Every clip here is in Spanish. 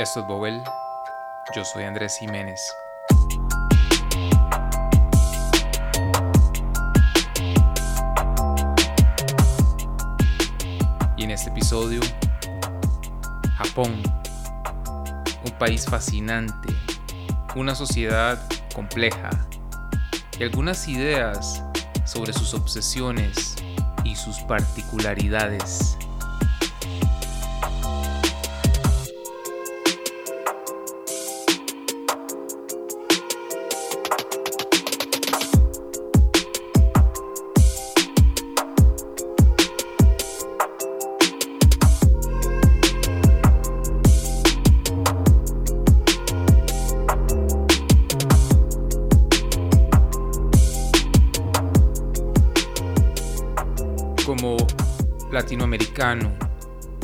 Esto es Bobel. Yo soy Andrés Jiménez. Y en este episodio, Japón. Un país fascinante, una sociedad compleja y algunas ideas sobre sus obsesiones y sus particularidades.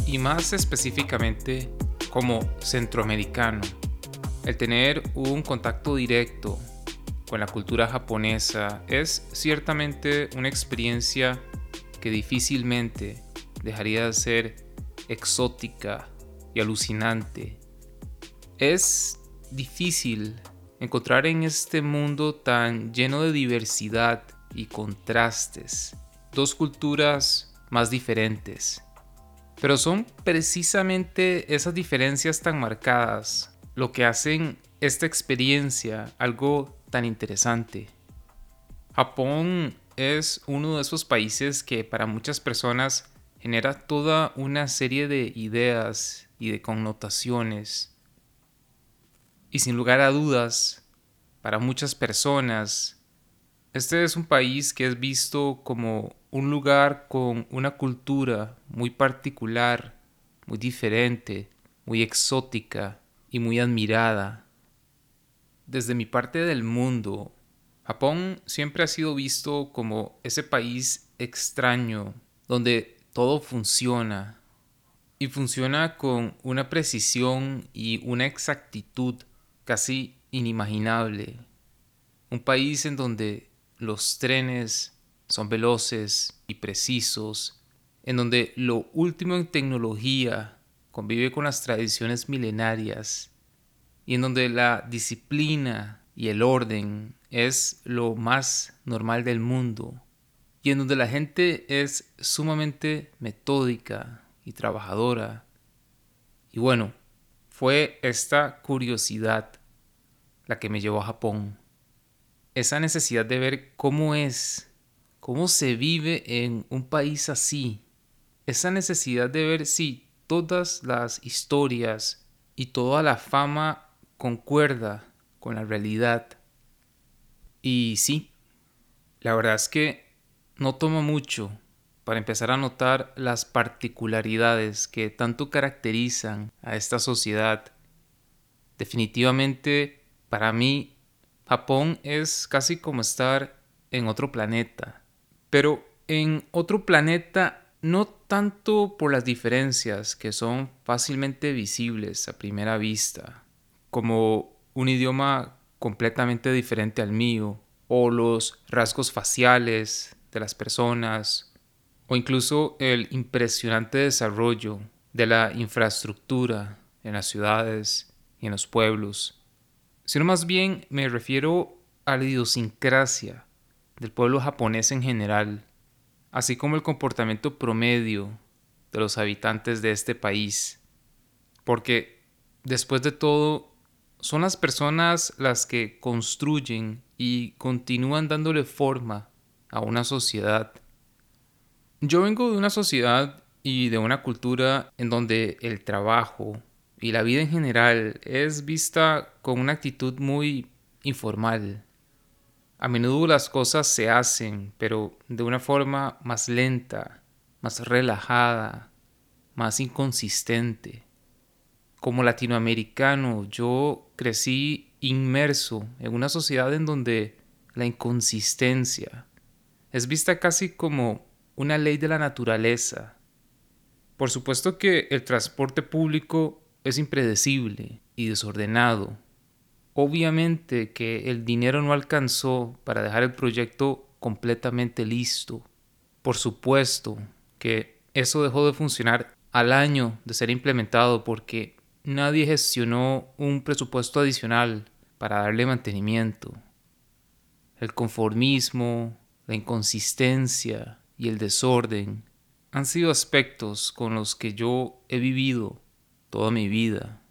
Y más específicamente como centroamericano. El tener un contacto directo con la cultura japonesa es ciertamente una experiencia que difícilmente dejaría de ser exótica y alucinante. Es difícil encontrar en este mundo tan lleno de diversidad y contrastes dos culturas más diferentes. Pero son precisamente esas diferencias tan marcadas lo que hacen esta experiencia algo tan interesante. Japón es uno de esos países que para muchas personas genera toda una serie de ideas y de connotaciones. Y sin lugar a dudas, para muchas personas, este es un país que es visto como un lugar con una cultura muy particular, muy diferente, muy exótica y muy admirada. Desde mi parte del mundo, Japón siempre ha sido visto como ese país extraño, donde todo funciona, y funciona con una precisión y una exactitud casi inimaginable. Un país en donde los trenes son veloces y precisos, en donde lo último en tecnología convive con las tradiciones milenarias y en donde la disciplina y el orden es lo más normal del mundo y en donde la gente es sumamente metódica y trabajadora. Y bueno, fue esta curiosidad la que me llevó a Japón. Esa necesidad de ver cómo es cómo se vive en un país así. Esa necesidad de ver si todas las historias y toda la fama concuerda con la realidad. Y sí, la verdad es que no toma mucho para empezar a notar las particularidades que tanto caracterizan a esta sociedad. Definitivamente, para mí, Japón es casi como estar en otro planeta pero en otro planeta no tanto por las diferencias que son fácilmente visibles a primera vista, como un idioma completamente diferente al mío, o los rasgos faciales de las personas, o incluso el impresionante desarrollo de la infraestructura en las ciudades y en los pueblos, sino más bien me refiero a la idiosincrasia del pueblo japonés en general, así como el comportamiento promedio de los habitantes de este país. Porque, después de todo, son las personas las que construyen y continúan dándole forma a una sociedad. Yo vengo de una sociedad y de una cultura en donde el trabajo y la vida en general es vista con una actitud muy informal, a menudo las cosas se hacen, pero de una forma más lenta, más relajada, más inconsistente. Como latinoamericano, yo crecí inmerso en una sociedad en donde la inconsistencia es vista casi como una ley de la naturaleza. Por supuesto que el transporte público es impredecible y desordenado, Obviamente que el dinero no alcanzó para dejar el proyecto completamente listo. Por supuesto que eso dejó de funcionar al año de ser implementado porque nadie gestionó un presupuesto adicional para darle mantenimiento. El conformismo, la inconsistencia y el desorden han sido aspectos con los que yo he vivido toda mi vida.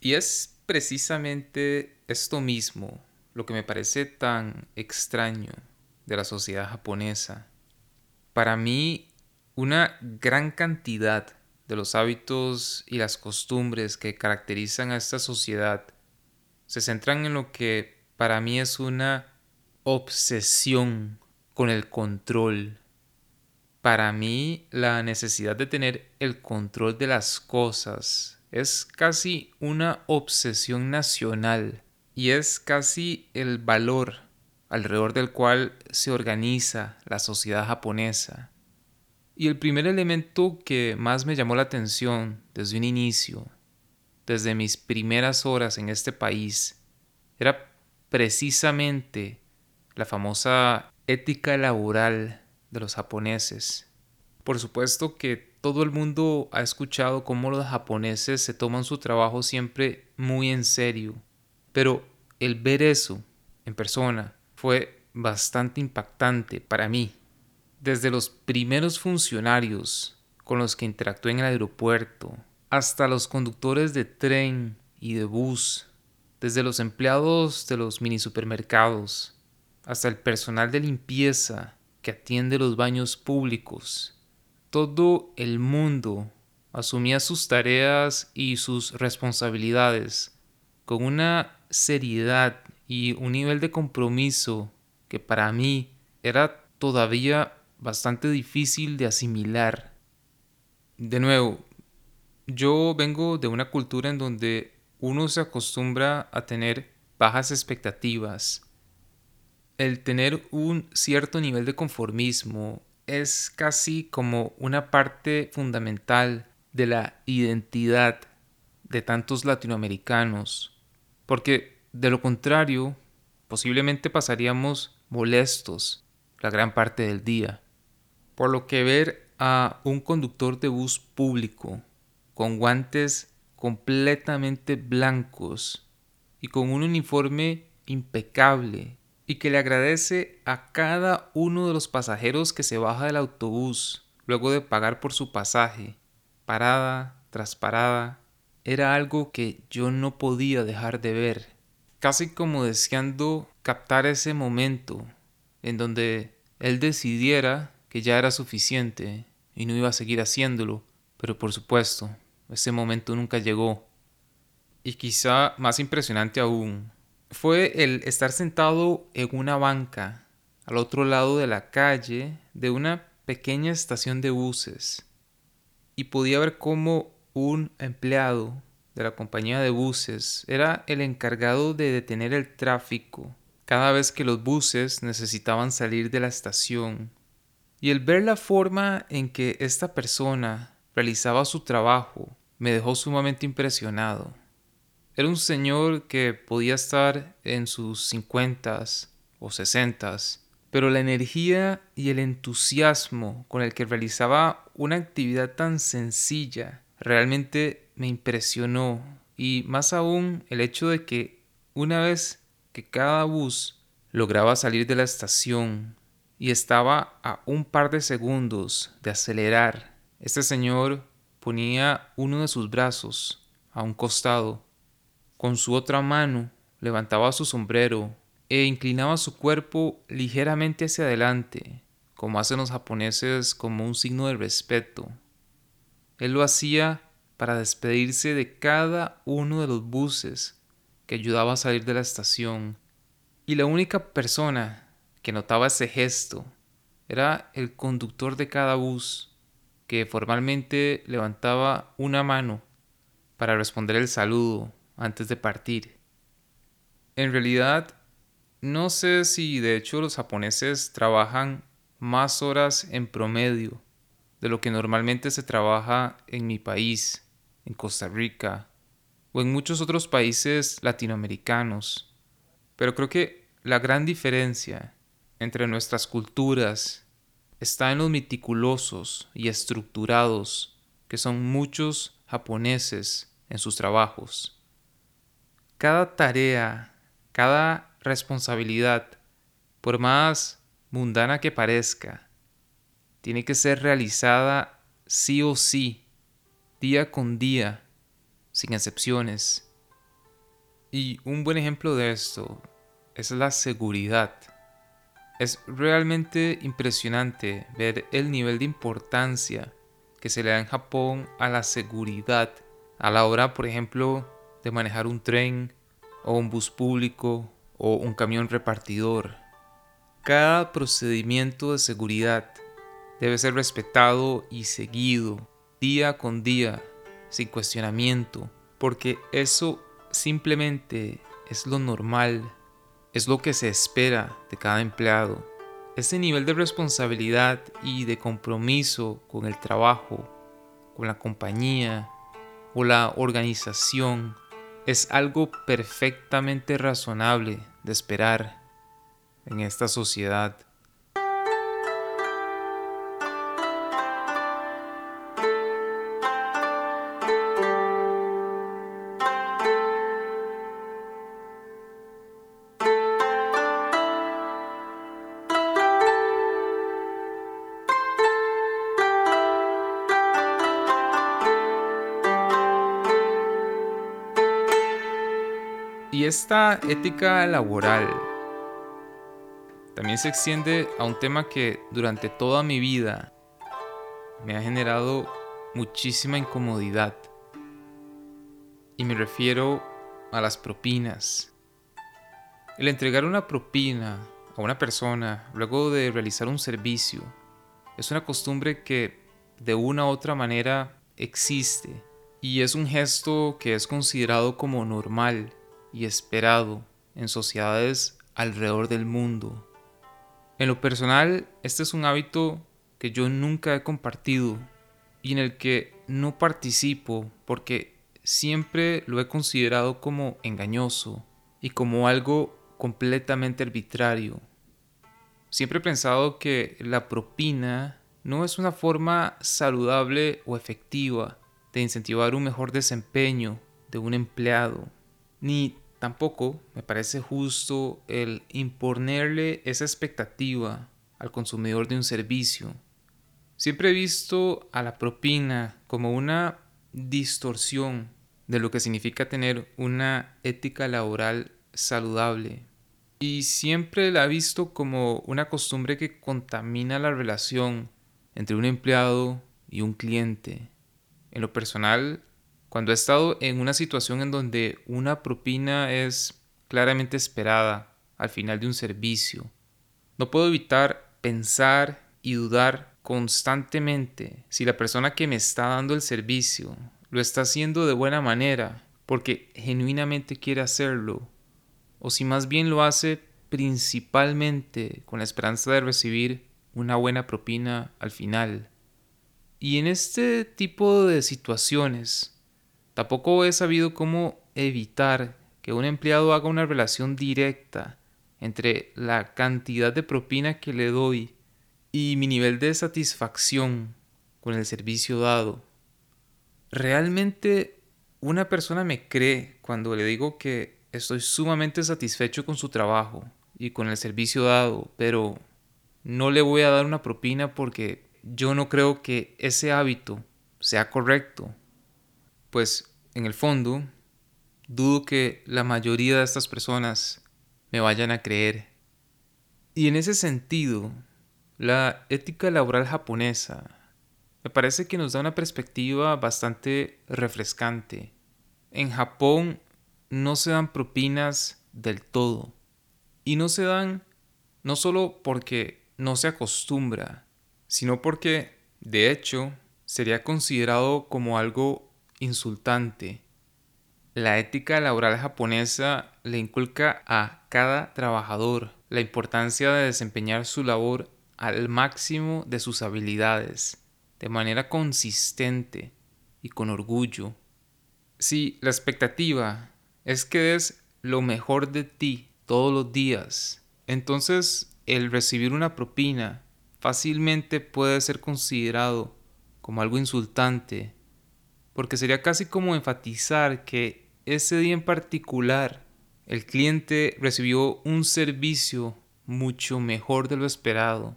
Y es precisamente esto mismo lo que me parece tan extraño de la sociedad japonesa. Para mí, una gran cantidad de los hábitos y las costumbres que caracterizan a esta sociedad se centran en lo que para mí es una obsesión con el control. Para mí la necesidad de tener el control de las cosas es casi una obsesión nacional y es casi el valor alrededor del cual se organiza la sociedad japonesa. Y el primer elemento que más me llamó la atención desde un inicio, desde mis primeras horas en este país, era precisamente la famosa ética laboral de los japoneses. Por supuesto que todo el mundo ha escuchado cómo los japoneses se toman su trabajo siempre muy en serio, pero el ver eso en persona fue bastante impactante para mí desde los primeros funcionarios con los que interactué en el aeropuerto, hasta los conductores de tren y de bus, desde los empleados de los mini supermercados, hasta el personal de limpieza que atiende los baños públicos. Todo el mundo asumía sus tareas y sus responsabilidades con una seriedad y un nivel de compromiso que para mí era todavía bastante difícil de asimilar. De nuevo, yo vengo de una cultura en donde uno se acostumbra a tener bajas expectativas. El tener un cierto nivel de conformismo es casi como una parte fundamental de la identidad de tantos latinoamericanos, porque de lo contrario, posiblemente pasaríamos molestos la gran parte del día. Por lo que ver a un conductor de bus público con guantes completamente blancos y con un uniforme impecable y que le agradece a cada uno de los pasajeros que se baja del autobús luego de pagar por su pasaje, parada tras parada, era algo que yo no podía dejar de ver, casi como deseando captar ese momento en donde él decidiera que ya era suficiente y no iba a seguir haciéndolo, pero por supuesto, ese momento nunca llegó. Y quizá más impresionante aún, fue el estar sentado en una banca al otro lado de la calle de una pequeña estación de buses y podía ver cómo un empleado de la compañía de buses era el encargado de detener el tráfico cada vez que los buses necesitaban salir de la estación y el ver la forma en que esta persona realizaba su trabajo me dejó sumamente impresionado. Era un señor que podía estar en sus cincuentas o sesentas, pero la energía y el entusiasmo con el que realizaba una actividad tan sencilla realmente me impresionó y más aún el hecho de que una vez que cada bus lograba salir de la estación y estaba a un par de segundos de acelerar. Este señor ponía uno de sus brazos a un costado, con su otra mano levantaba su sombrero e inclinaba su cuerpo ligeramente hacia adelante, como hacen los japoneses como un signo de respeto. Él lo hacía para despedirse de cada uno de los buses que ayudaba a salir de la estación, y la única persona que notaba ese gesto era el conductor de cada bus, que formalmente levantaba una mano para responder el saludo antes de partir. En realidad, no sé si de hecho los japoneses trabajan más horas en promedio de lo que normalmente se trabaja en mi país, en Costa Rica o en muchos otros países latinoamericanos. Pero creo que la gran diferencia entre nuestras culturas está en los meticulosos y estructurados que son muchos japoneses en sus trabajos. Cada tarea, cada responsabilidad, por más mundana que parezca, tiene que ser realizada sí o sí, día con día, sin excepciones. Y un buen ejemplo de esto es la seguridad. Es realmente impresionante ver el nivel de importancia que se le da en Japón a la seguridad a la hora, por ejemplo, de manejar un tren o un bus público o un camión repartidor. Cada procedimiento de seguridad debe ser respetado y seguido día con día, sin cuestionamiento, porque eso simplemente es lo normal, es lo que se espera de cada empleado. Ese nivel de responsabilidad y de compromiso con el trabajo, con la compañía o la organización es algo perfectamente razonable de esperar en esta sociedad. Y esta ética laboral también se extiende a un tema que durante toda mi vida me ha generado muchísima incomodidad. Y me refiero a las propinas. El entregar una propina a una persona luego de realizar un servicio es una costumbre que de una u otra manera existe y es un gesto que es considerado como normal y esperado en sociedades alrededor del mundo. En lo personal, este es un hábito que yo nunca he compartido y en el que no participo porque siempre lo he considerado como engañoso y como algo completamente arbitrario. Siempre he pensado que la propina no es una forma saludable o efectiva de incentivar un mejor desempeño de un empleado ni tampoco me parece justo el imponerle esa expectativa al consumidor de un servicio. Siempre he visto a la propina como una distorsión de lo que significa tener una ética laboral saludable. Y siempre la he visto como una costumbre que contamina la relación entre un empleado y un cliente. En lo personal, cuando he estado en una situación en donde una propina es claramente esperada al final de un servicio, no puedo evitar pensar y dudar constantemente si la persona que me está dando el servicio lo está haciendo de buena manera porque genuinamente quiere hacerlo, o si más bien lo hace principalmente con la esperanza de recibir una buena propina al final. Y en este tipo de situaciones, Tampoco he sabido cómo evitar que un empleado haga una relación directa entre la cantidad de propina que le doy y mi nivel de satisfacción con el servicio dado. ¿Realmente una persona me cree cuando le digo que estoy sumamente satisfecho con su trabajo y con el servicio dado, pero no le voy a dar una propina porque yo no creo que ese hábito sea correcto pues en el fondo dudo que la mayoría de estas personas me vayan a creer. Y en ese sentido, la ética laboral japonesa me parece que nos da una perspectiva bastante refrescante. En Japón no se dan propinas del todo. Y no se dan no solo porque no se acostumbra, sino porque, de hecho, sería considerado como algo insultante. La ética laboral japonesa le inculca a cada trabajador la importancia de desempeñar su labor al máximo de sus habilidades, de manera consistente y con orgullo. Si la expectativa es que des lo mejor de ti todos los días, entonces el recibir una propina fácilmente puede ser considerado como algo insultante porque sería casi como enfatizar que ese día en particular el cliente recibió un servicio mucho mejor de lo esperado.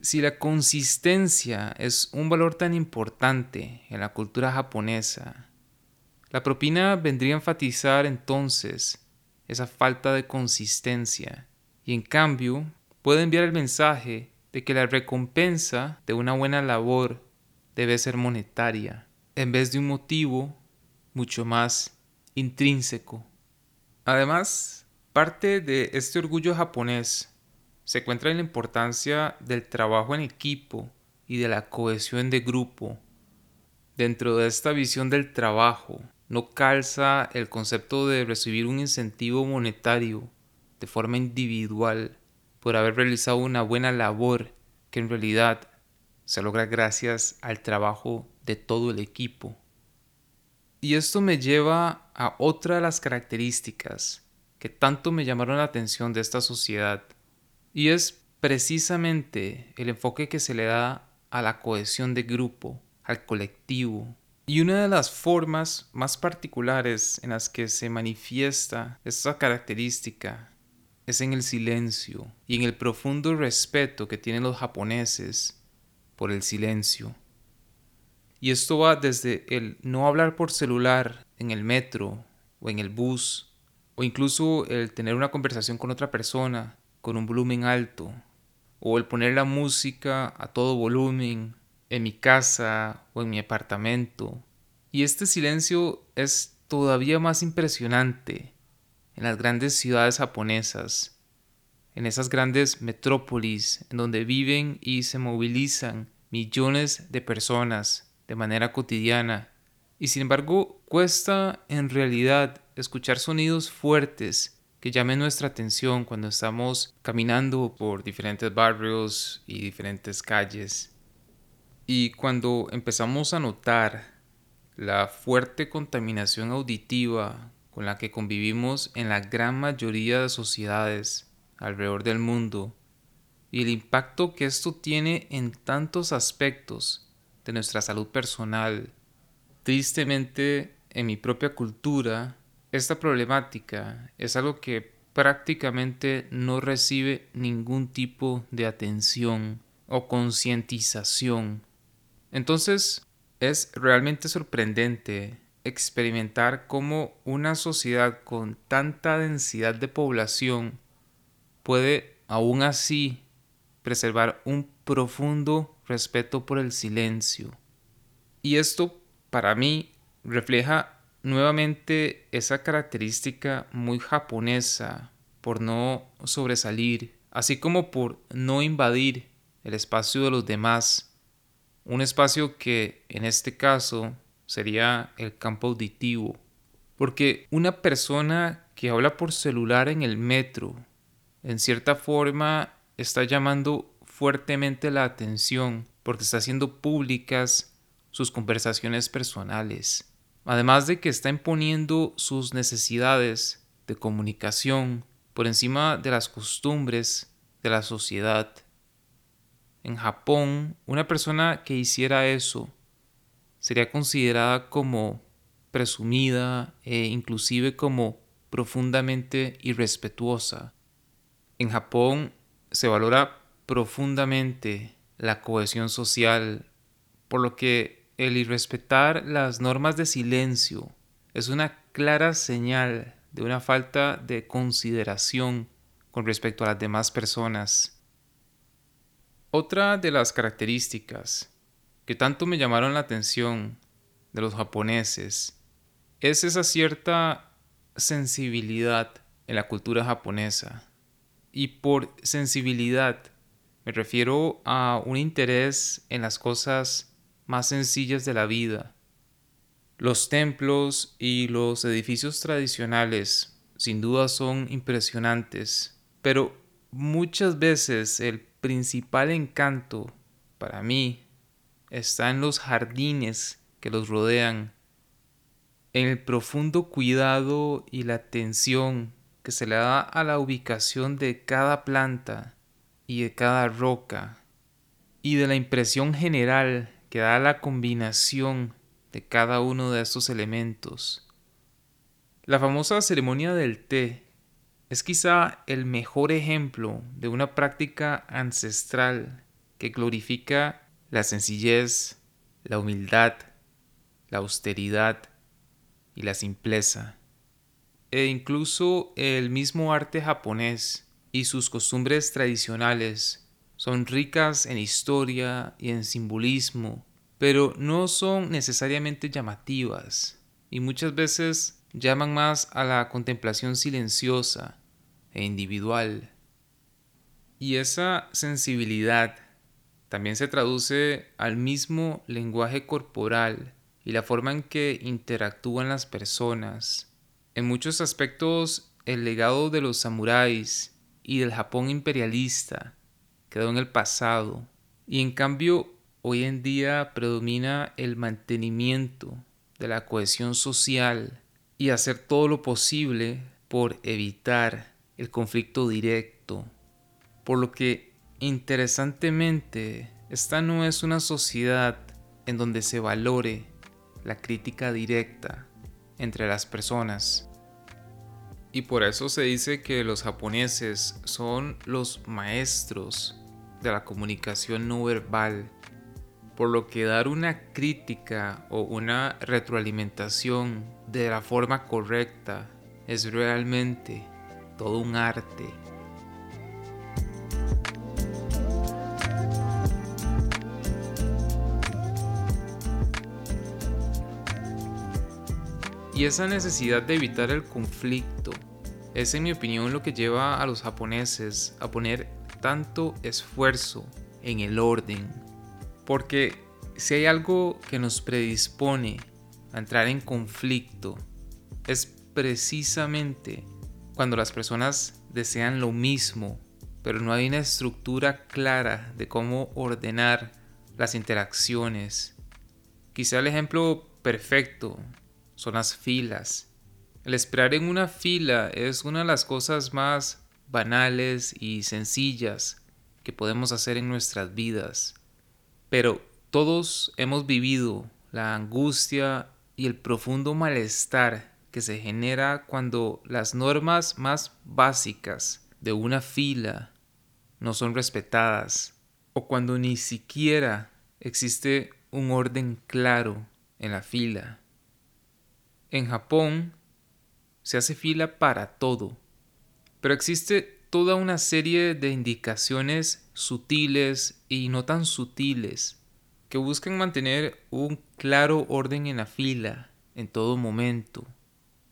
Si la consistencia es un valor tan importante en la cultura japonesa, la propina vendría a enfatizar entonces esa falta de consistencia y en cambio puede enviar el mensaje de que la recompensa de una buena labor debe ser monetaria en vez de un motivo mucho más intrínseco. Además, parte de este orgullo japonés se encuentra en la importancia del trabajo en equipo y de la cohesión de grupo. Dentro de esta visión del trabajo, no calza el concepto de recibir un incentivo monetario de forma individual por haber realizado una buena labor que en realidad se logra gracias al trabajo de todo el equipo. Y esto me lleva a otra de las características que tanto me llamaron la atención de esta sociedad, y es precisamente el enfoque que se le da a la cohesión de grupo, al colectivo, y una de las formas más particulares en las que se manifiesta esta característica es en el silencio y en el profundo respeto que tienen los japoneses por el silencio. Y esto va desde el no hablar por celular en el metro o en el bus, o incluso el tener una conversación con otra persona con un volumen alto, o el poner la música a todo volumen en mi casa o en mi apartamento. Y este silencio es todavía más impresionante en las grandes ciudades japonesas, en esas grandes metrópolis en donde viven y se movilizan millones de personas de manera cotidiana. Y sin embargo, cuesta en realidad escuchar sonidos fuertes que llamen nuestra atención cuando estamos caminando por diferentes barrios y diferentes calles. Y cuando empezamos a notar la fuerte contaminación auditiva con la que convivimos en la gran mayoría de sociedades alrededor del mundo y el impacto que esto tiene en tantos aspectos de nuestra salud personal. Tristemente, en mi propia cultura, esta problemática es algo que prácticamente no recibe ningún tipo de atención o concientización entonces, es realmente sorprendente experimentar cómo una sociedad con tanta densidad de población puede aún así preservar un profundo respeto por el silencio. Y esto para mí refleja nuevamente esa característica muy japonesa por no sobresalir, así como por no invadir el espacio de los demás un espacio que en este caso sería el campo auditivo. Porque una persona que habla por celular en el metro, en cierta forma, está llamando fuertemente la atención porque está haciendo públicas sus conversaciones personales. Además de que está imponiendo sus necesidades de comunicación por encima de las costumbres de la sociedad en Japón, una persona que hiciera eso sería considerada como presumida e inclusive como profundamente irrespetuosa. En Japón se valora profundamente la cohesión social, por lo que el irrespetar las normas de silencio es una clara señal de una falta de consideración con respecto a las demás personas. Otra de las características que tanto me llamaron la atención de los japoneses es esa cierta sensibilidad en la cultura japonesa. Y por sensibilidad me refiero a un interés en las cosas más sencillas de la vida. Los templos y los edificios tradicionales sin duda son impresionantes, pero muchas veces el principal encanto para mí está en los jardines que los rodean, en el profundo cuidado y la atención que se le da a la ubicación de cada planta y de cada roca, y de la impresión general que da la combinación de cada uno de estos elementos. La famosa ceremonia del té es quizá el mejor ejemplo de una práctica ancestral que glorifica la sencillez, la humildad, la austeridad y la simpleza. E incluso el mismo arte japonés y sus costumbres tradicionales son ricas en historia y en simbolismo, pero no son necesariamente llamativas y muchas veces llaman más a la contemplación silenciosa e individual. Y esa sensibilidad también se traduce al mismo lenguaje corporal y la forma en que interactúan las personas. En muchos aspectos, el legado de los samuráis y del Japón imperialista quedó en el pasado, y en cambio hoy en día predomina el mantenimiento de la cohesión social y hacer todo lo posible por evitar el conflicto directo. Por lo que, interesantemente, esta no es una sociedad en donde se valore la crítica directa entre las personas. Y por eso se dice que los japoneses son los maestros de la comunicación no verbal, por lo que dar una crítica o una retroalimentación de la forma correcta es realmente todo un arte. Y esa necesidad de evitar el conflicto es en mi opinión lo que lleva a los japoneses a poner tanto esfuerzo en el orden. Porque si hay algo que nos predispone a entrar en conflicto, es precisamente cuando las personas desean lo mismo, pero no hay una estructura clara de cómo ordenar las interacciones. Quizá el ejemplo perfecto son las filas. El esperar en una fila es una de las cosas más banales y sencillas que podemos hacer en nuestras vidas. Pero todos hemos vivido la angustia y el profundo malestar que se genera cuando las normas más básicas de una fila no son respetadas o cuando ni siquiera existe un orden claro en la fila. En Japón se hace fila para todo, pero existe toda una serie de indicaciones sutiles y no tan sutiles que buscan mantener un claro orden en la fila en todo momento.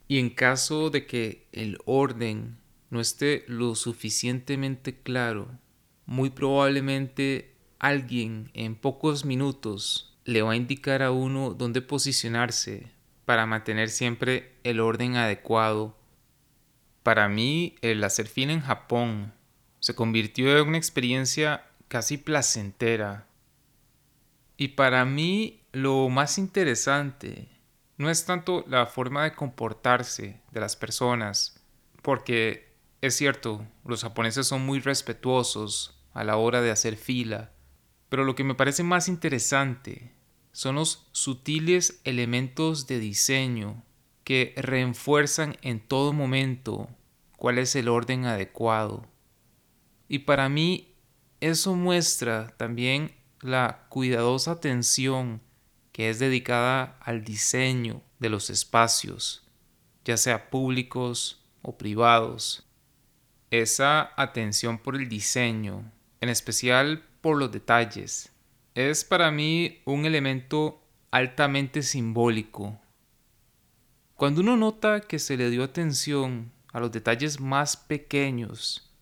Y en caso de que el orden no esté lo suficientemente claro, muy probablemente alguien en pocos minutos le va a indicar a uno dónde posicionarse para mantener siempre el orden adecuado. Para mí, el hacer fin en Japón se convirtió en una experiencia casi placentera. Y para mí, lo más interesante no es tanto la forma de comportarse de las personas, porque es cierto, los japoneses son muy respetuosos a la hora de hacer fila, pero lo que me parece más interesante son los sutiles elementos de diseño que refuerzan en todo momento cuál es el orden adecuado. Y para mí eso muestra también la cuidadosa atención que es dedicada al diseño de los espacios, ya sea públicos o privados. Esa atención por el diseño, en especial por los detalles, es para mí un elemento altamente simbólico. Cuando uno nota que se le dio atención a los detalles más pequeños,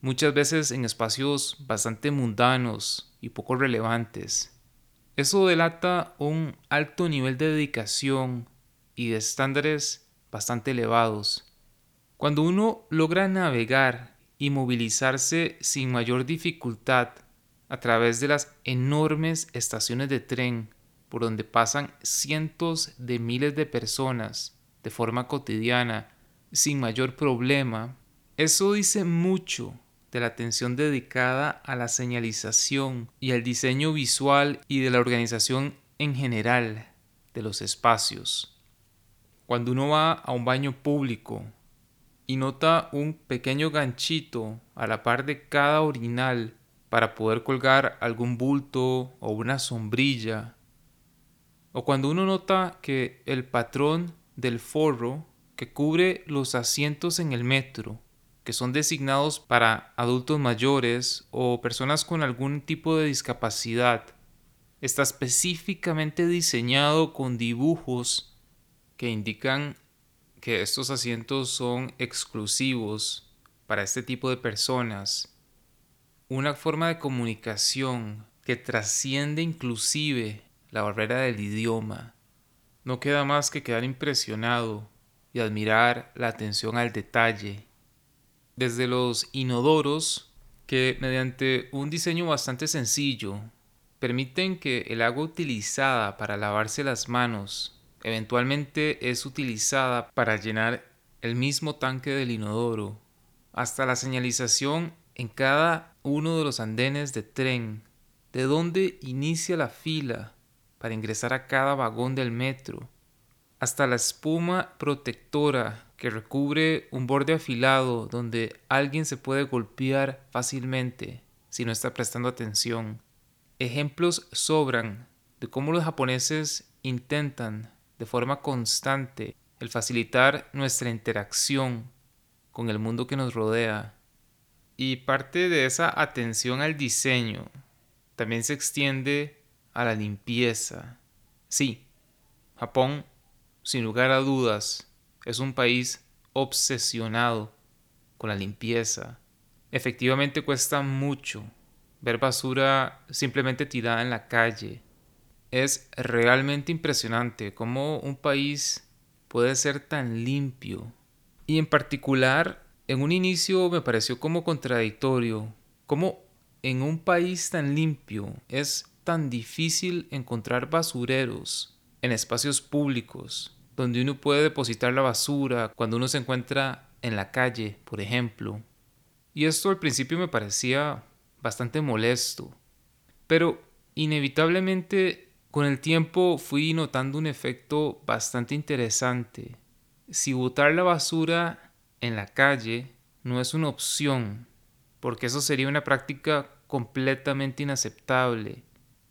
muchas veces en espacios bastante mundanos y poco relevantes, eso delata un alto nivel de dedicación y de estándares bastante elevados. Cuando uno logra navegar y movilizarse sin mayor dificultad a través de las enormes estaciones de tren por donde pasan cientos de miles de personas de forma cotidiana sin mayor problema, eso dice mucho de la atención dedicada a la señalización y al diseño visual y de la organización en general de los espacios. Cuando uno va a un baño público y nota un pequeño ganchito a la par de cada orinal para poder colgar algún bulto o una sombrilla, o cuando uno nota que el patrón del forro que cubre los asientos en el metro, que son designados para adultos mayores o personas con algún tipo de discapacidad, está específicamente diseñado con dibujos que indican que estos asientos son exclusivos para este tipo de personas. Una forma de comunicación que trasciende inclusive la barrera del idioma. No queda más que quedar impresionado y admirar la atención al detalle. Desde los inodoros, que mediante un diseño bastante sencillo, permiten que el agua utilizada para lavarse las manos eventualmente es utilizada para llenar el mismo tanque del inodoro, hasta la señalización en cada uno de los andenes de tren, de dónde inicia la fila para ingresar a cada vagón del metro, hasta la espuma protectora que recubre un borde afilado donde alguien se puede golpear fácilmente si no está prestando atención. Ejemplos sobran de cómo los japoneses intentan de forma constante el facilitar nuestra interacción con el mundo que nos rodea. Y parte de esa atención al diseño también se extiende a la limpieza. Sí, Japón, sin lugar a dudas, es un país obsesionado con la limpieza. Efectivamente cuesta mucho ver basura simplemente tirada en la calle. Es realmente impresionante cómo un país puede ser tan limpio. Y en particular, en un inicio me pareció como contradictorio, cómo en un país tan limpio es tan difícil encontrar basureros en espacios públicos, donde uno puede depositar la basura cuando uno se encuentra en la calle, por ejemplo. Y esto al principio me parecía bastante molesto, pero inevitablemente con el tiempo fui notando un efecto bastante interesante. Si botar la basura en la calle no es una opción, porque eso sería una práctica completamente inaceptable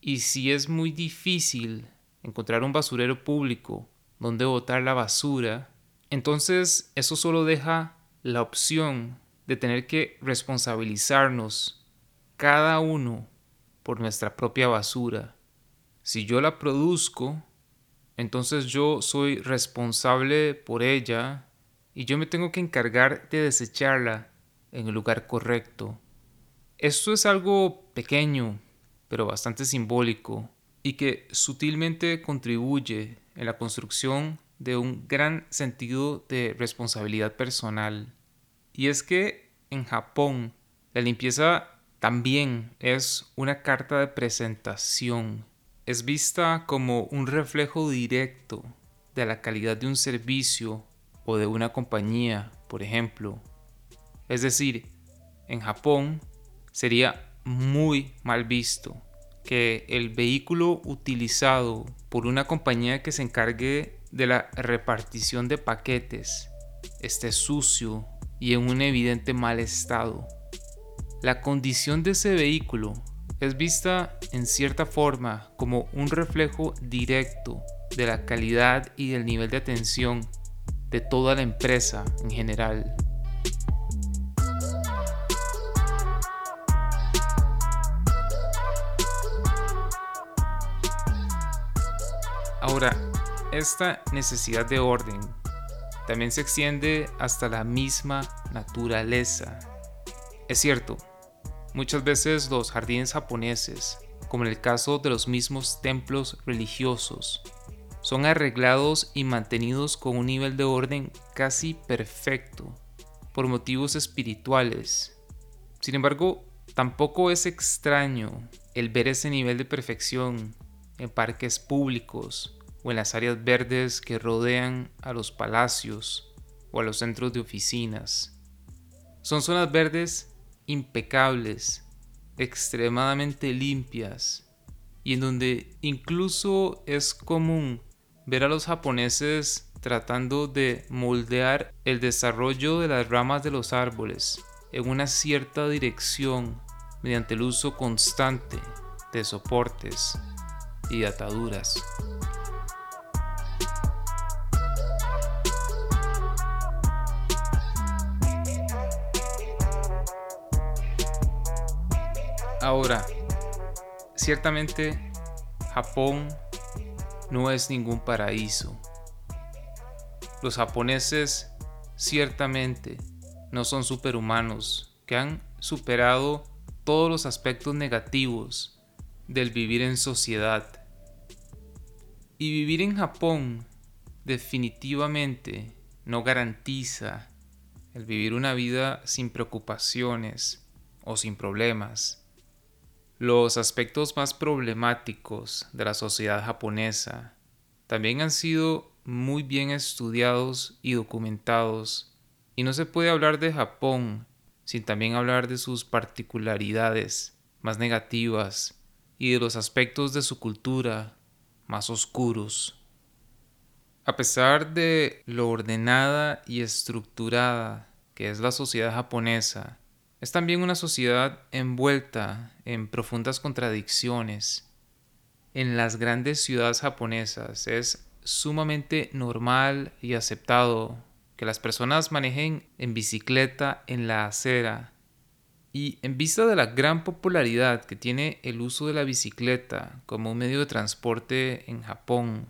y si es muy difícil encontrar un basurero público donde botar la basura, entonces eso solo deja la opción de tener que responsabilizarnos cada uno por nuestra propia basura. Si yo la produzco, entonces yo soy responsable por ella y yo me tengo que encargar de desecharla en el lugar correcto. Esto es algo pequeño, pero bastante simbólico, y que sutilmente contribuye en la construcción de un gran sentido de responsabilidad personal. Y es que en Japón la limpieza también es una carta de presentación. Es vista como un reflejo directo de la calidad de un servicio o de una compañía, por ejemplo. Es decir, en Japón sería muy mal visto que el vehículo utilizado por una compañía que se encargue de la repartición de paquetes esté sucio y en un evidente mal estado. La condición de ese vehículo es vista en cierta forma como un reflejo directo de la calidad y del nivel de atención de toda la empresa en general. Ahora, esta necesidad de orden también se extiende hasta la misma naturaleza. Es cierto, muchas veces los jardines japoneses, como en el caso de los mismos templos religiosos, son arreglados y mantenidos con un nivel de orden casi perfecto por motivos espirituales. Sin embargo, tampoco es extraño el ver ese nivel de perfección en parques públicos o en las áreas verdes que rodean a los palacios o a los centros de oficinas. Son zonas verdes impecables, extremadamente limpias y en donde incluso es común ver a los japoneses tratando de moldear el desarrollo de las ramas de los árboles en una cierta dirección mediante el uso constante de soportes y ataduras. Ahora, ciertamente Japón no es ningún paraíso. Los japoneses ciertamente no son superhumanos que han superado todos los aspectos negativos del vivir en sociedad. Y vivir en Japón definitivamente no garantiza el vivir una vida sin preocupaciones o sin problemas. Los aspectos más problemáticos de la sociedad japonesa también han sido muy bien estudiados y documentados y no se puede hablar de Japón sin también hablar de sus particularidades más negativas y de los aspectos de su cultura más oscuros. A pesar de lo ordenada y estructurada que es la sociedad japonesa, es también una sociedad envuelta en profundas contradicciones. En las grandes ciudades japonesas es sumamente normal y aceptado que las personas manejen en bicicleta en la acera. Y en vista de la gran popularidad que tiene el uso de la bicicleta como un medio de transporte en Japón,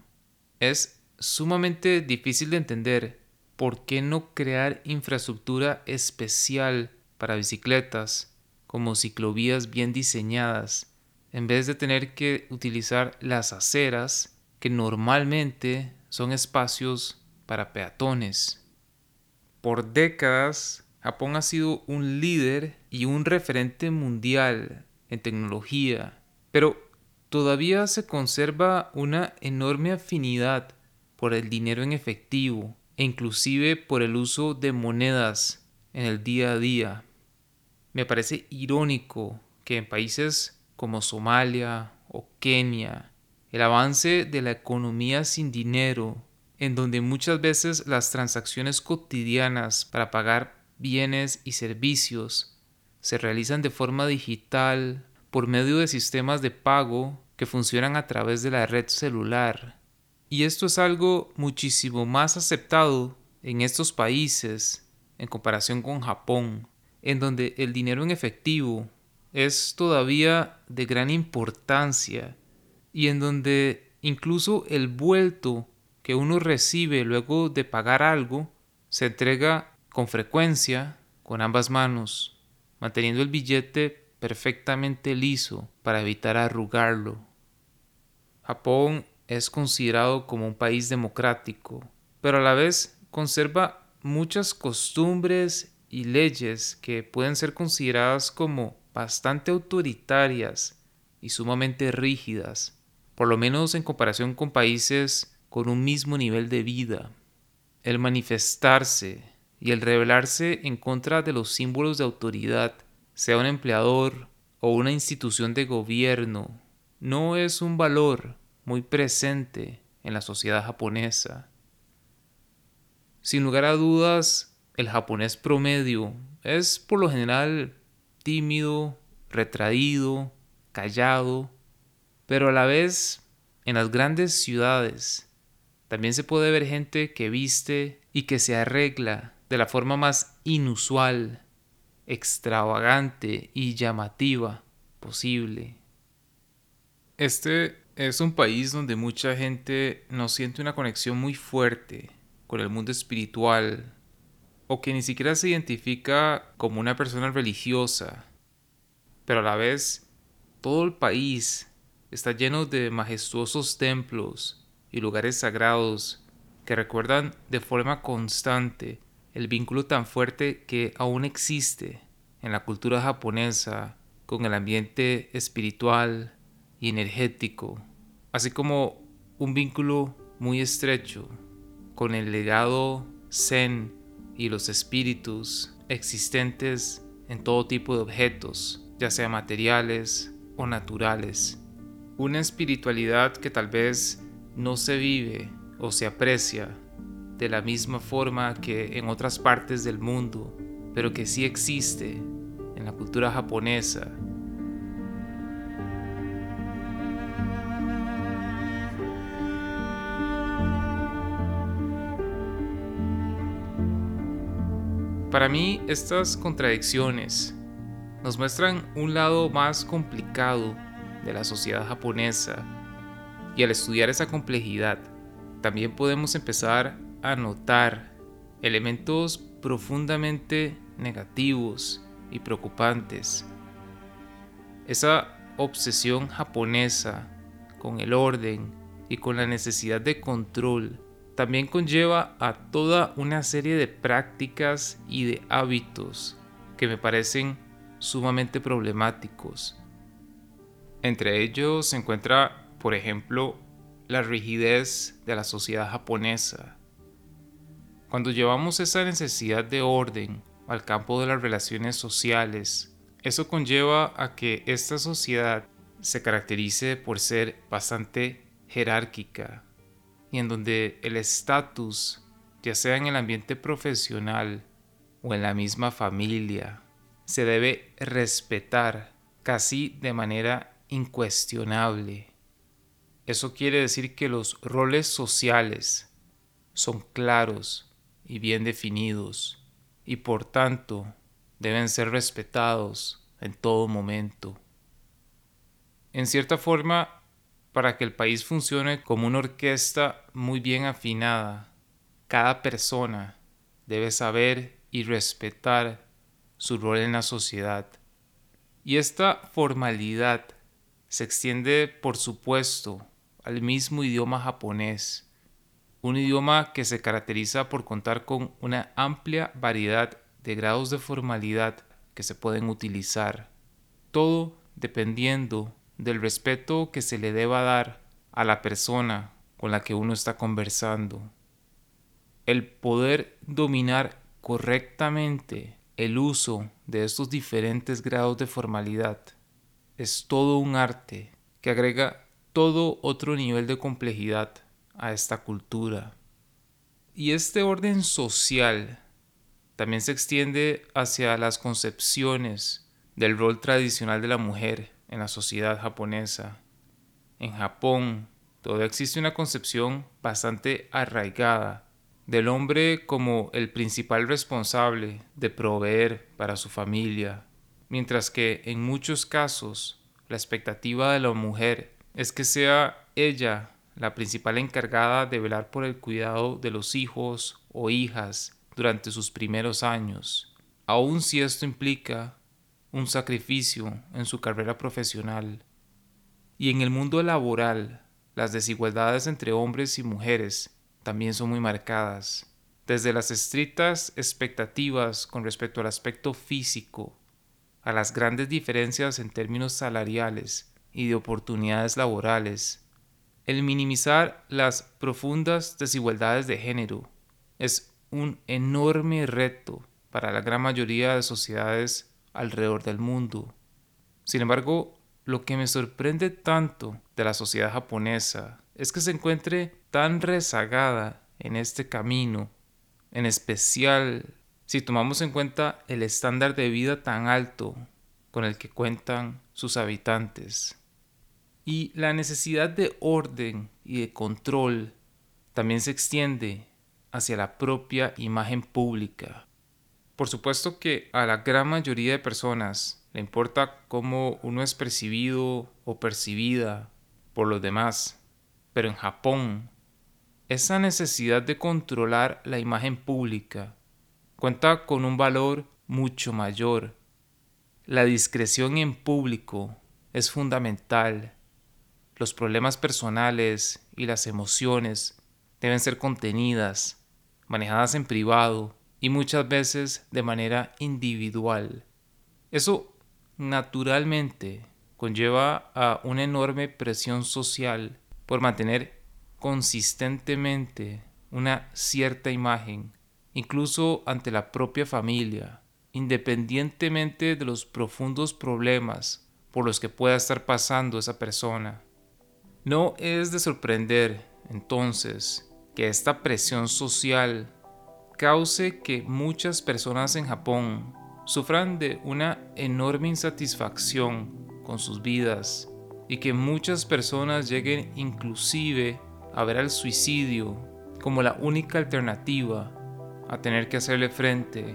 es sumamente difícil de entender por qué no crear infraestructura especial para bicicletas, como ciclovías bien diseñadas, en vez de tener que utilizar las aceras, que normalmente son espacios para peatones. Por décadas, Japón ha sido un líder y un referente mundial en tecnología, pero todavía se conserva una enorme afinidad por el dinero en efectivo e inclusive por el uso de monedas en el día a día. Me parece irónico que en países como Somalia o Kenia, el avance de la economía sin dinero, en donde muchas veces las transacciones cotidianas para pagar bienes y servicios se realizan de forma digital por medio de sistemas de pago que funcionan a través de la red celular. Y esto es algo muchísimo más aceptado en estos países en comparación con Japón, en donde el dinero en efectivo es todavía de gran importancia y en donde incluso el vuelto que uno recibe luego de pagar algo se entrega con frecuencia con ambas manos, manteniendo el billete perfectamente liso para evitar arrugarlo. Japón es considerado como un país democrático, pero a la vez conserva muchas costumbres y leyes que pueden ser consideradas como bastante autoritarias y sumamente rígidas, por lo menos en comparación con países con un mismo nivel de vida. El manifestarse y el rebelarse en contra de los símbolos de autoridad, sea un empleador o una institución de gobierno, no es un valor muy presente en la sociedad japonesa. Sin lugar a dudas, el japonés promedio es por lo general tímido, retraído, callado, pero a la vez en las grandes ciudades también se puede ver gente que viste y que se arregla de la forma más inusual, extravagante y llamativa posible. Este es un país donde mucha gente no siente una conexión muy fuerte con el mundo espiritual, o que ni siquiera se identifica como una persona religiosa, pero a la vez todo el país está lleno de majestuosos templos y lugares sagrados que recuerdan de forma constante el vínculo tan fuerte que aún existe en la cultura japonesa con el ambiente espiritual y energético, así como un vínculo muy estrecho con el legado zen y los espíritus existentes en todo tipo de objetos, ya sea materiales o naturales. Una espiritualidad que tal vez no se vive o se aprecia de la misma forma que en otras partes del mundo, pero que sí existe en la cultura japonesa Para mí, estas contradicciones nos muestran un lado más complicado de la sociedad japonesa y al estudiar esa complejidad, también podemos empezar a notar elementos profundamente negativos y preocupantes. Esa obsesión japonesa con el orden y con la necesidad de control también conlleva a toda una serie de prácticas y de hábitos que me parecen sumamente problemáticos. Entre ellos se encuentra, por ejemplo, la rigidez de la sociedad japonesa. Cuando llevamos esa necesidad de orden al campo de las relaciones sociales, eso conlleva a que esta sociedad se caracterice por ser bastante jerárquica, y en donde el estatus, ya sea en el ambiente profesional o en la misma familia, se debe respetar casi de manera incuestionable. Eso quiere decir que los roles sociales son claros y bien definidos y por tanto deben ser respetados en todo momento. En cierta forma, para que el país funcione como una orquesta muy bien afinada, cada persona debe saber y respetar su rol en la sociedad. Y esta formalidad se extiende, por supuesto, al mismo idioma japonés, un idioma que se caracteriza por contar con una amplia variedad de grados de formalidad que se pueden utilizar, todo dependiendo del respeto que se le deba dar a la persona con la que uno está conversando. El poder dominar correctamente el uso de estos diferentes grados de formalidad es todo un arte que agrega todo otro nivel de complejidad a esta cultura. Y este orden social también se extiende hacia las concepciones del rol tradicional de la mujer en la sociedad japonesa. En Japón todavía existe una concepción bastante arraigada del hombre como el principal responsable de proveer para su familia, mientras que en muchos casos la expectativa de la mujer es que sea ella la principal encargada de velar por el cuidado de los hijos o hijas durante sus primeros años, aun si esto implica un sacrificio en su carrera profesional. Y en el mundo laboral, las desigualdades entre hombres y mujeres también son muy marcadas, desde las estrictas expectativas con respecto al aspecto físico, a las grandes diferencias en términos salariales y de oportunidades laborales. El minimizar las profundas desigualdades de género es un enorme reto para la gran mayoría de sociedades alrededor del mundo. Sin embargo, lo que me sorprende tanto de la sociedad japonesa es que se encuentre tan rezagada en este camino, en especial si tomamos en cuenta el estándar de vida tan alto con el que cuentan sus habitantes. Y la necesidad de orden y de control también se extiende hacia la propia imagen pública. Por supuesto que a la gran mayoría de personas le importa cómo uno es percibido o percibida por los demás, pero en Japón esa necesidad de controlar la imagen pública cuenta con un valor mucho mayor. La discreción en público es fundamental. Los problemas personales y las emociones deben ser contenidas, manejadas en privado y muchas veces de manera individual. Eso naturalmente conlleva a una enorme presión social por mantener consistentemente una cierta imagen, incluso ante la propia familia, independientemente de los profundos problemas por los que pueda estar pasando esa persona. No es de sorprender, entonces, que esta presión social cause que muchas personas en Japón sufran de una enorme insatisfacción con sus vidas y que muchas personas lleguen inclusive a ver al suicidio como la única alternativa a tener que hacerle frente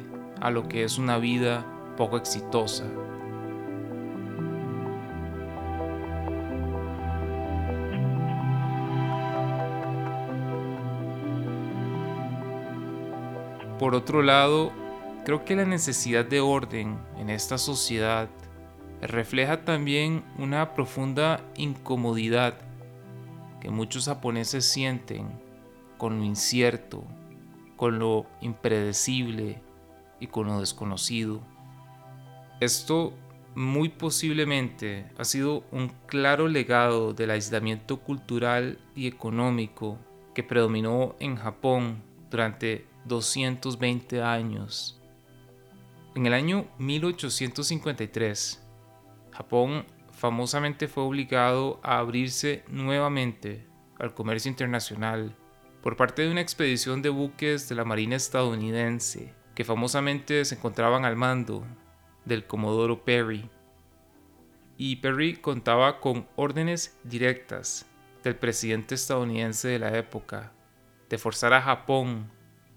a lo que es una vida poco exitosa. Por otro lado, creo que la necesidad de orden en esta sociedad refleja también una profunda incomodidad que muchos japoneses sienten con lo incierto, con lo impredecible y con lo desconocido. Esto muy posiblemente ha sido un claro legado del aislamiento cultural y económico que predominó en Japón durante 220 años. En el año 1853, Japón famosamente fue obligado a abrirse nuevamente al comercio internacional por parte de una expedición de buques de la Marina estadounidense que famosamente se encontraban al mando del Comodoro Perry. Y Perry contaba con órdenes directas del presidente estadounidense de la época de forzar a Japón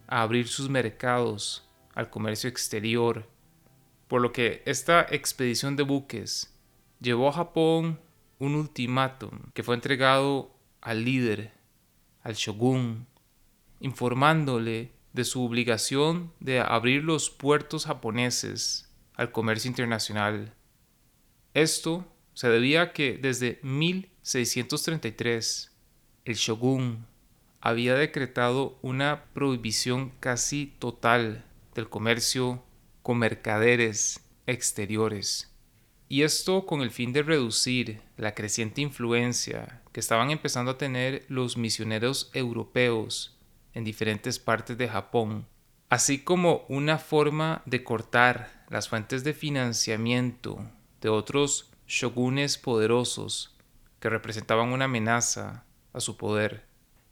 a abrir sus mercados al comercio exterior, por lo que esta expedición de buques llevó a Japón un ultimátum que fue entregado al líder, al shogun, informándole de su obligación de abrir los puertos japoneses al comercio internacional. Esto se debía a que desde 1633 el shogun había decretado una prohibición casi total del comercio con mercaderes exteriores. Y esto con el fin de reducir la creciente influencia que estaban empezando a tener los misioneros europeos en diferentes partes de Japón, así como una forma de cortar las fuentes de financiamiento de otros shogunes poderosos que representaban una amenaza a su poder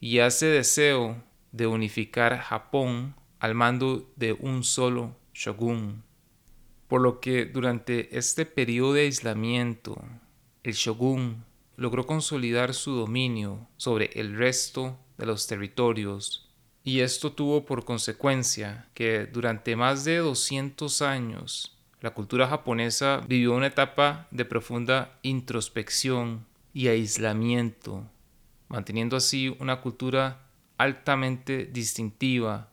y hace deseo de unificar Japón al mando de un solo shogun. Por lo que durante este periodo de aislamiento, el shogun logró consolidar su dominio sobre el resto de los territorios y esto tuvo por consecuencia que durante más de 200 años la cultura japonesa vivió una etapa de profunda introspección y aislamiento manteniendo así una cultura altamente distintiva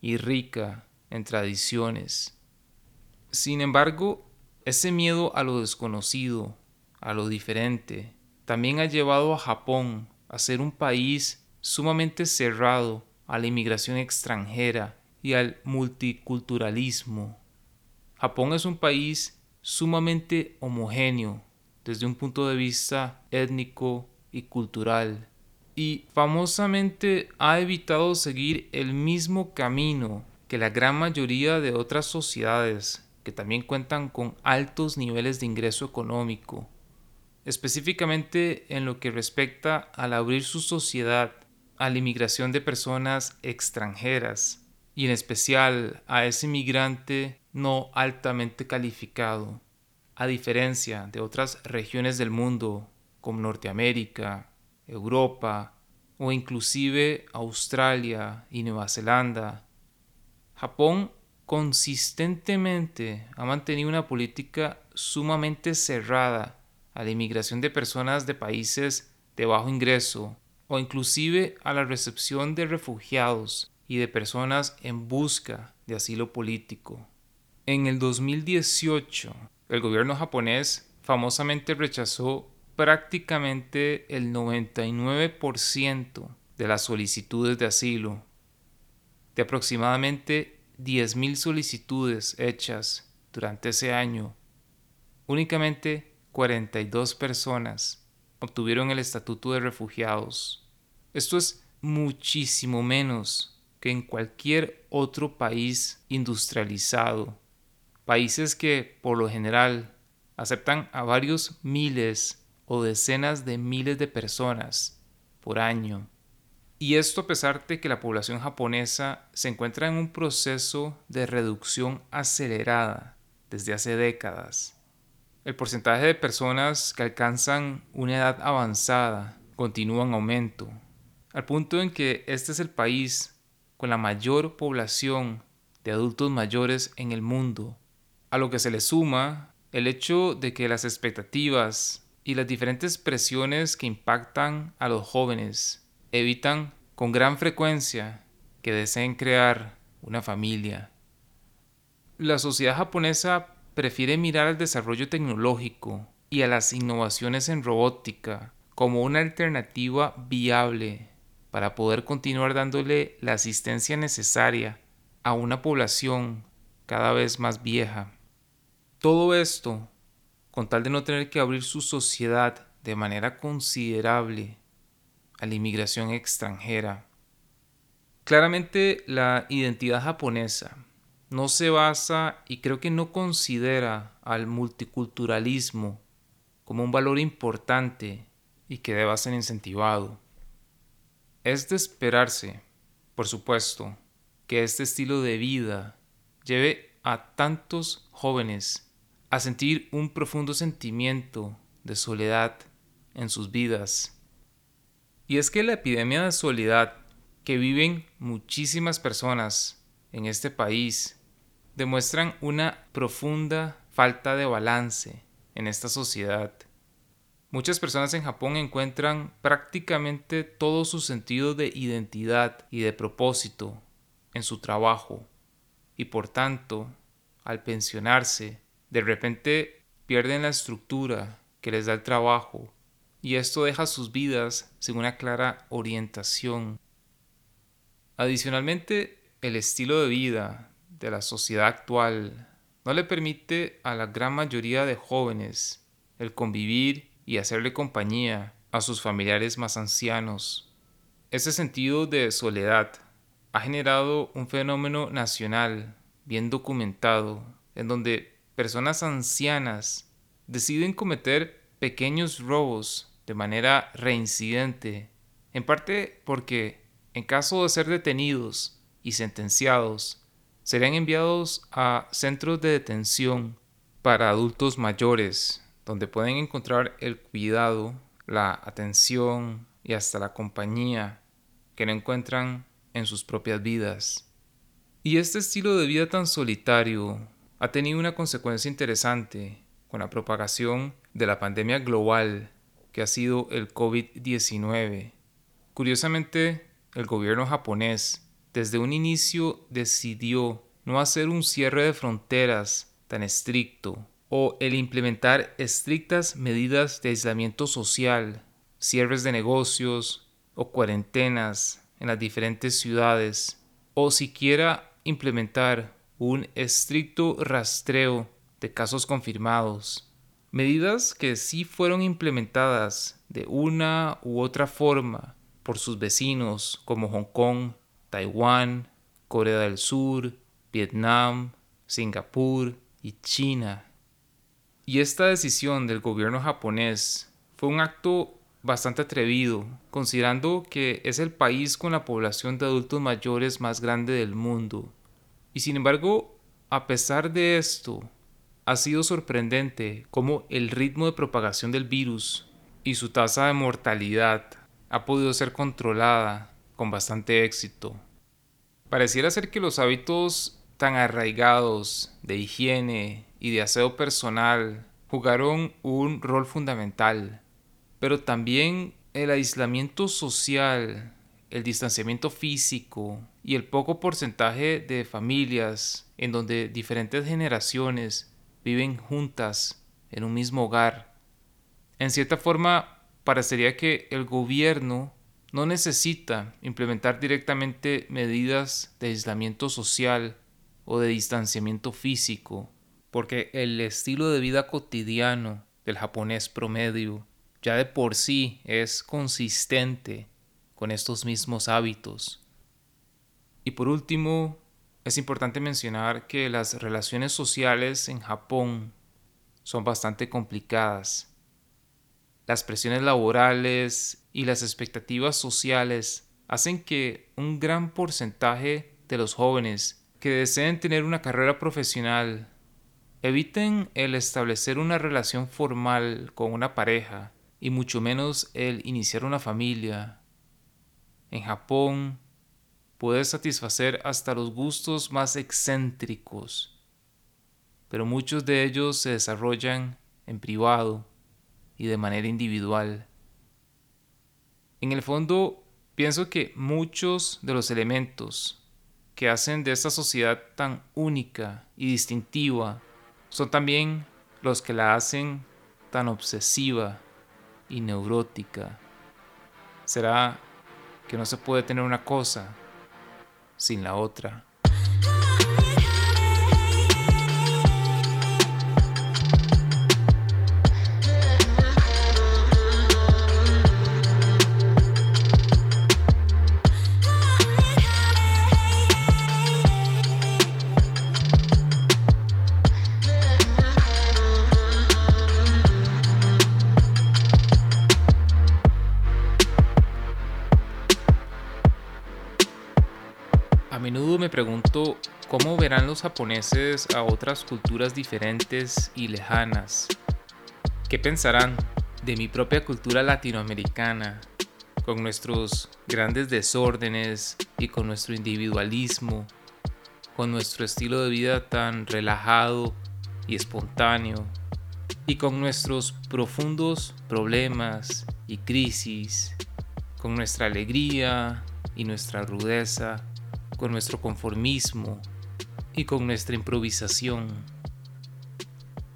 y rica en tradiciones. Sin embargo, ese miedo a lo desconocido, a lo diferente, también ha llevado a Japón a ser un país sumamente cerrado a la inmigración extranjera y al multiculturalismo. Japón es un país sumamente homogéneo desde un punto de vista étnico y cultural y famosamente ha evitado seguir el mismo camino que la gran mayoría de otras sociedades que también cuentan con altos niveles de ingreso económico, específicamente en lo que respecta al abrir su sociedad a la inmigración de personas extranjeras y en especial a ese inmigrante no altamente calificado, a diferencia de otras regiones del mundo como Norteamérica, Europa o inclusive Australia y Nueva Zelanda. Japón consistentemente ha mantenido una política sumamente cerrada a la inmigración de personas de países de bajo ingreso o inclusive a la recepción de refugiados y de personas en busca de asilo político. En el 2018, el gobierno japonés famosamente rechazó prácticamente el 99% de las solicitudes de asilo. De aproximadamente 10.000 solicitudes hechas durante ese año, únicamente 42 personas obtuvieron el estatuto de refugiados. Esto es muchísimo menos que en cualquier otro país industrializado. Países que, por lo general, aceptan a varios miles o decenas de miles de personas por año. Y esto a pesar de que la población japonesa se encuentra en un proceso de reducción acelerada desde hace décadas. El porcentaje de personas que alcanzan una edad avanzada continúa en aumento, al punto en que este es el país con la mayor población de adultos mayores en el mundo, a lo que se le suma el hecho de que las expectativas y las diferentes presiones que impactan a los jóvenes evitan con gran frecuencia que deseen crear una familia. La sociedad japonesa prefiere mirar al desarrollo tecnológico y a las innovaciones en robótica como una alternativa viable para poder continuar dándole la asistencia necesaria a una población cada vez más vieja. Todo esto con tal de no tener que abrir su sociedad de manera considerable a la inmigración extranjera. Claramente la identidad japonesa no se basa y creo que no considera al multiculturalismo como un valor importante y que deba ser incentivado. Es de esperarse, por supuesto, que este estilo de vida lleve a tantos jóvenes a sentir un profundo sentimiento de soledad en sus vidas. Y es que la epidemia de soledad que viven muchísimas personas en este país demuestran una profunda falta de balance en esta sociedad. Muchas personas en Japón encuentran prácticamente todo su sentido de identidad y de propósito en su trabajo y por tanto, al pensionarse, de repente pierden la estructura que les da el trabajo y esto deja sus vidas sin una clara orientación. Adicionalmente, el estilo de vida de la sociedad actual no le permite a la gran mayoría de jóvenes el convivir y hacerle compañía a sus familiares más ancianos. Ese sentido de soledad ha generado un fenómeno nacional bien documentado en donde personas ancianas deciden cometer pequeños robos de manera reincidente, en parte porque en caso de ser detenidos y sentenciados, serán enviados a centros de detención para adultos mayores, donde pueden encontrar el cuidado, la atención y hasta la compañía que no encuentran en sus propias vidas. Y este estilo de vida tan solitario ha tenido una consecuencia interesante con la propagación de la pandemia global que ha sido el COVID-19. Curiosamente, el gobierno japonés desde un inicio decidió no hacer un cierre de fronteras tan estricto o el implementar estrictas medidas de aislamiento social, cierres de negocios o cuarentenas en las diferentes ciudades, o siquiera implementar un estricto rastreo de casos confirmados. Medidas que sí fueron implementadas de una u otra forma por sus vecinos como Hong Kong, Taiwán, Corea del Sur, Vietnam, Singapur y China. Y esta decisión del gobierno japonés fue un acto bastante atrevido, considerando que es el país con la población de adultos mayores más grande del mundo. Y sin embargo, a pesar de esto, ha sido sorprendente cómo el ritmo de propagación del virus y su tasa de mortalidad ha podido ser controlada con bastante éxito. Pareciera ser que los hábitos tan arraigados de higiene y de aseo personal jugaron un rol fundamental pero también el aislamiento social, el distanciamiento físico y el poco porcentaje de familias en donde diferentes generaciones viven juntas en un mismo hogar. En cierta forma, parecería que el gobierno no necesita implementar directamente medidas de aislamiento social o de distanciamiento físico, porque el estilo de vida cotidiano del japonés promedio ya de por sí es consistente con estos mismos hábitos. Y por último, es importante mencionar que las relaciones sociales en Japón son bastante complicadas. Las presiones laborales y las expectativas sociales hacen que un gran porcentaje de los jóvenes que deseen tener una carrera profesional eviten el establecer una relación formal con una pareja y mucho menos el iniciar una familia. En Japón, puedes satisfacer hasta los gustos más excéntricos, pero muchos de ellos se desarrollan en privado y de manera individual. En el fondo, pienso que muchos de los elementos que hacen de esta sociedad tan única y distintiva son también los que la hacen tan obsesiva y neurótica. ¿Será que no se puede tener una cosa sin la otra? Los japoneses a otras culturas diferentes y lejanas. ¿Qué pensarán de mi propia cultura latinoamericana, con nuestros grandes desórdenes y con nuestro individualismo, con nuestro estilo de vida tan relajado y espontáneo, y con nuestros profundos problemas y crisis, con nuestra alegría y nuestra rudeza? con nuestro conformismo y con nuestra improvisación.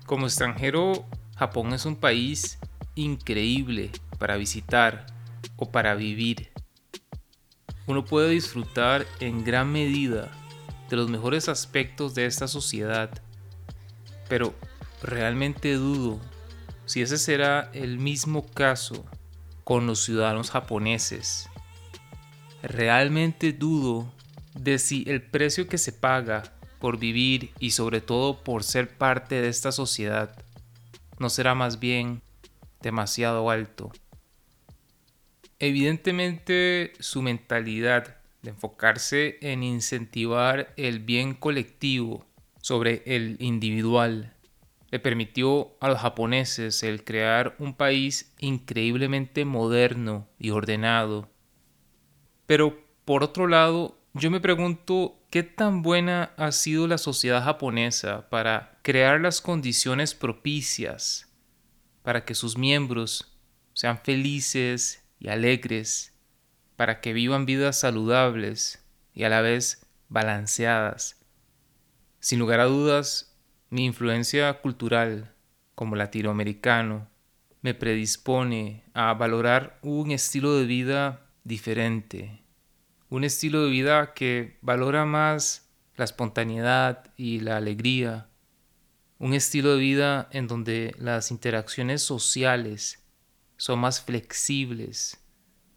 Como extranjero, Japón es un país increíble para visitar o para vivir. Uno puede disfrutar en gran medida de los mejores aspectos de esta sociedad, pero realmente dudo si ese será el mismo caso con los ciudadanos japoneses. Realmente dudo de si el precio que se paga por vivir y sobre todo por ser parte de esta sociedad no será más bien demasiado alto. Evidentemente su mentalidad de enfocarse en incentivar el bien colectivo sobre el individual le permitió a los japoneses el crear un país increíblemente moderno y ordenado. Pero por otro lado, yo me pregunto qué tan buena ha sido la sociedad japonesa para crear las condiciones propicias para que sus miembros sean felices y alegres, para que vivan vidas saludables y a la vez balanceadas. Sin lugar a dudas, mi influencia cultural como latinoamericano me predispone a valorar un estilo de vida diferente un estilo de vida que valora más la espontaneidad y la alegría, un estilo de vida en donde las interacciones sociales son más flexibles,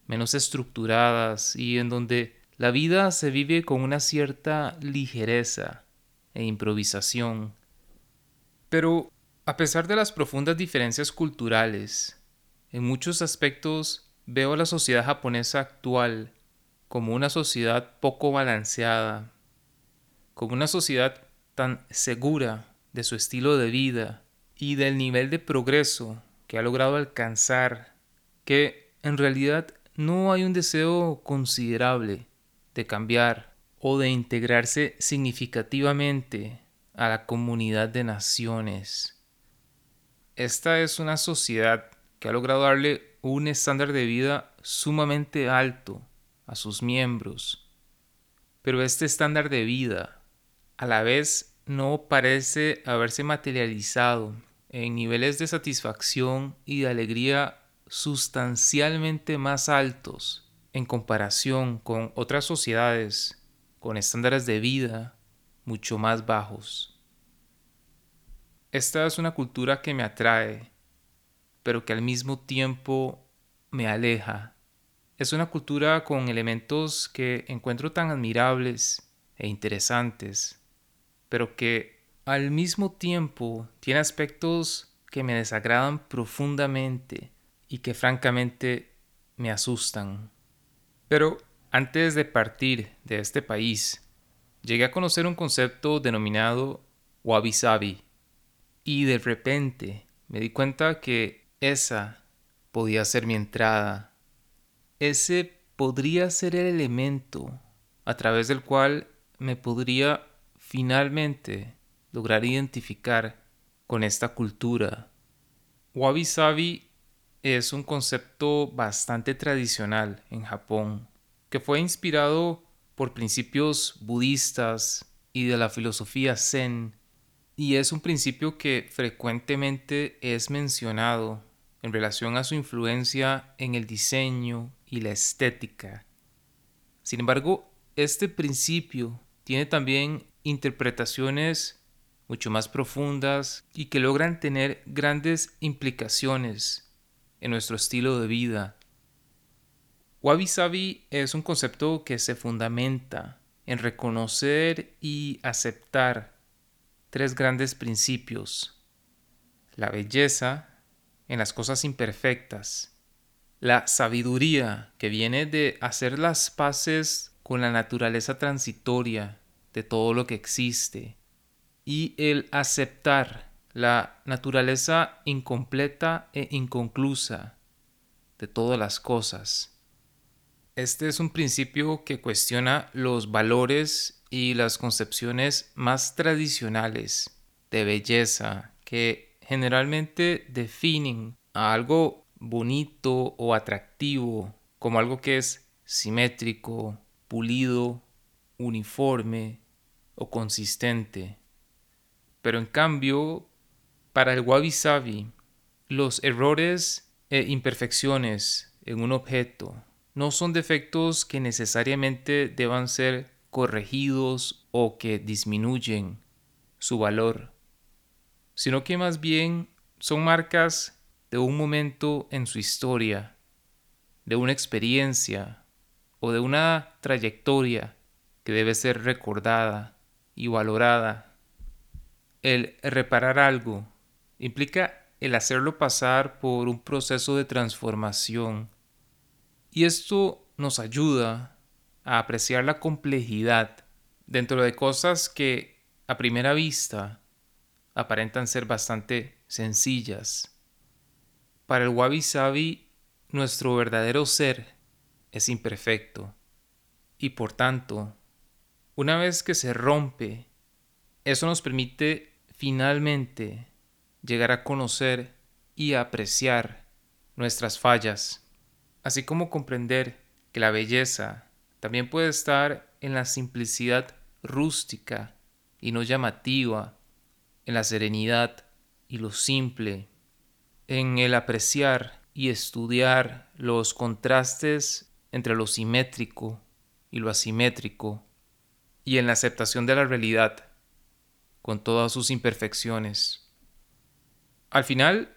menos estructuradas y en donde la vida se vive con una cierta ligereza e improvisación. Pero a pesar de las profundas diferencias culturales, en muchos aspectos veo a la sociedad japonesa actual como una sociedad poco balanceada, como una sociedad tan segura de su estilo de vida y del nivel de progreso que ha logrado alcanzar, que en realidad no hay un deseo considerable de cambiar o de integrarse significativamente a la comunidad de naciones. Esta es una sociedad que ha logrado darle un estándar de vida sumamente alto a sus miembros. Pero este estándar de vida a la vez no parece haberse materializado en niveles de satisfacción y de alegría sustancialmente más altos en comparación con otras sociedades con estándares de vida mucho más bajos. Esta es una cultura que me atrae, pero que al mismo tiempo me aleja es una cultura con elementos que encuentro tan admirables e interesantes, pero que al mismo tiempo tiene aspectos que me desagradan profundamente y que francamente me asustan. Pero Antes de partir de este país, llegué a conocer un concepto denominado wabi sabi y de repente me di cuenta que esa podía ser mi entrada. Ese podría ser el elemento a través del cual me podría finalmente lograr identificar con esta cultura. Wabi Sabi es un concepto bastante tradicional en Japón, que fue inspirado por principios budistas y de la filosofía zen, y es un principio que frecuentemente es mencionado en relación a su influencia en el diseño y la estética. Sin embargo, este principio tiene también interpretaciones mucho más profundas y que logran tener grandes implicaciones en nuestro estilo de vida. Wabi Sabi es un concepto que se fundamenta en reconocer y aceptar tres grandes principios. La belleza en las cosas imperfectas, la sabiduría que viene de hacer las paces con la naturaleza transitoria de todo lo que existe y el aceptar la naturaleza incompleta e inconclusa de todas las cosas. Este es un principio que cuestiona los valores y las concepciones más tradicionales de belleza que generalmente definen a algo bonito o atractivo como algo que es simétrico, pulido, uniforme o consistente. Pero en cambio, para el wabi sabi, los errores e imperfecciones en un objeto no son defectos que necesariamente deban ser corregidos o que disminuyen su valor, sino que más bien son marcas de un momento en su historia, de una experiencia o de una trayectoria que debe ser recordada y valorada. El reparar algo implica el hacerlo pasar por un proceso de transformación y esto nos ayuda a apreciar la complejidad dentro de cosas que a primera vista aparentan ser bastante sencillas. Para el wabi sabi, nuestro verdadero ser es imperfecto. Y por tanto una vez que se rompe, eso nos permite finalmente llegar a conocer y apreciar nuestras fallas, así como comprender que la belleza también puede estar en la simplicidad rústica y no llamativa, en la serenidad y lo simple, en el apreciar y estudiar los contrastes entre lo simétrico y lo asimétrico, y en la aceptación de la realidad, con todas sus imperfecciones. Al final,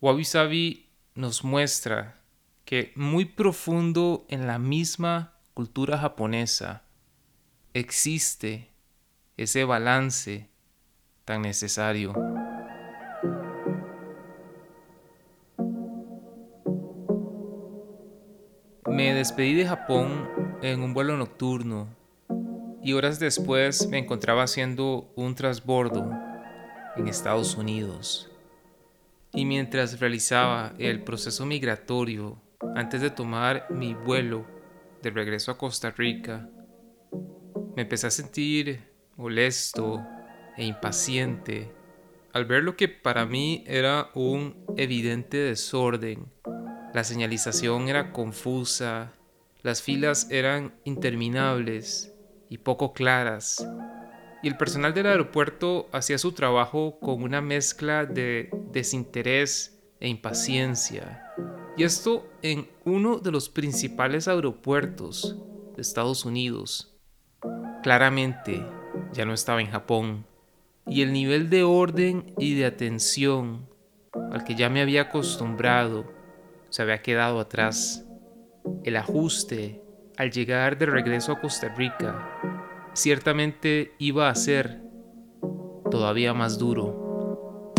Wabi Sabi nos muestra que muy profundo en la misma cultura japonesa existe ese balance tan necesario. Me despedí de Japón en un vuelo nocturno y horas después me encontraba haciendo un transbordo en Estados Unidos. Y mientras realizaba el proceso migratorio antes de tomar mi vuelo de regreso a Costa Rica, me empecé a sentir molesto e impaciente al ver lo que para mí era un evidente desorden. La señalización era confusa, las filas eran interminables y poco claras, y el personal del aeropuerto hacía su trabajo con una mezcla de desinterés e impaciencia. Y esto en uno de los principales aeropuertos de Estados Unidos. Claramente ya no estaba en Japón, y el nivel de orden y de atención al que ya me había acostumbrado se había quedado atrás. El ajuste al llegar de regreso a Costa Rica, ciertamente iba a ser todavía más duro.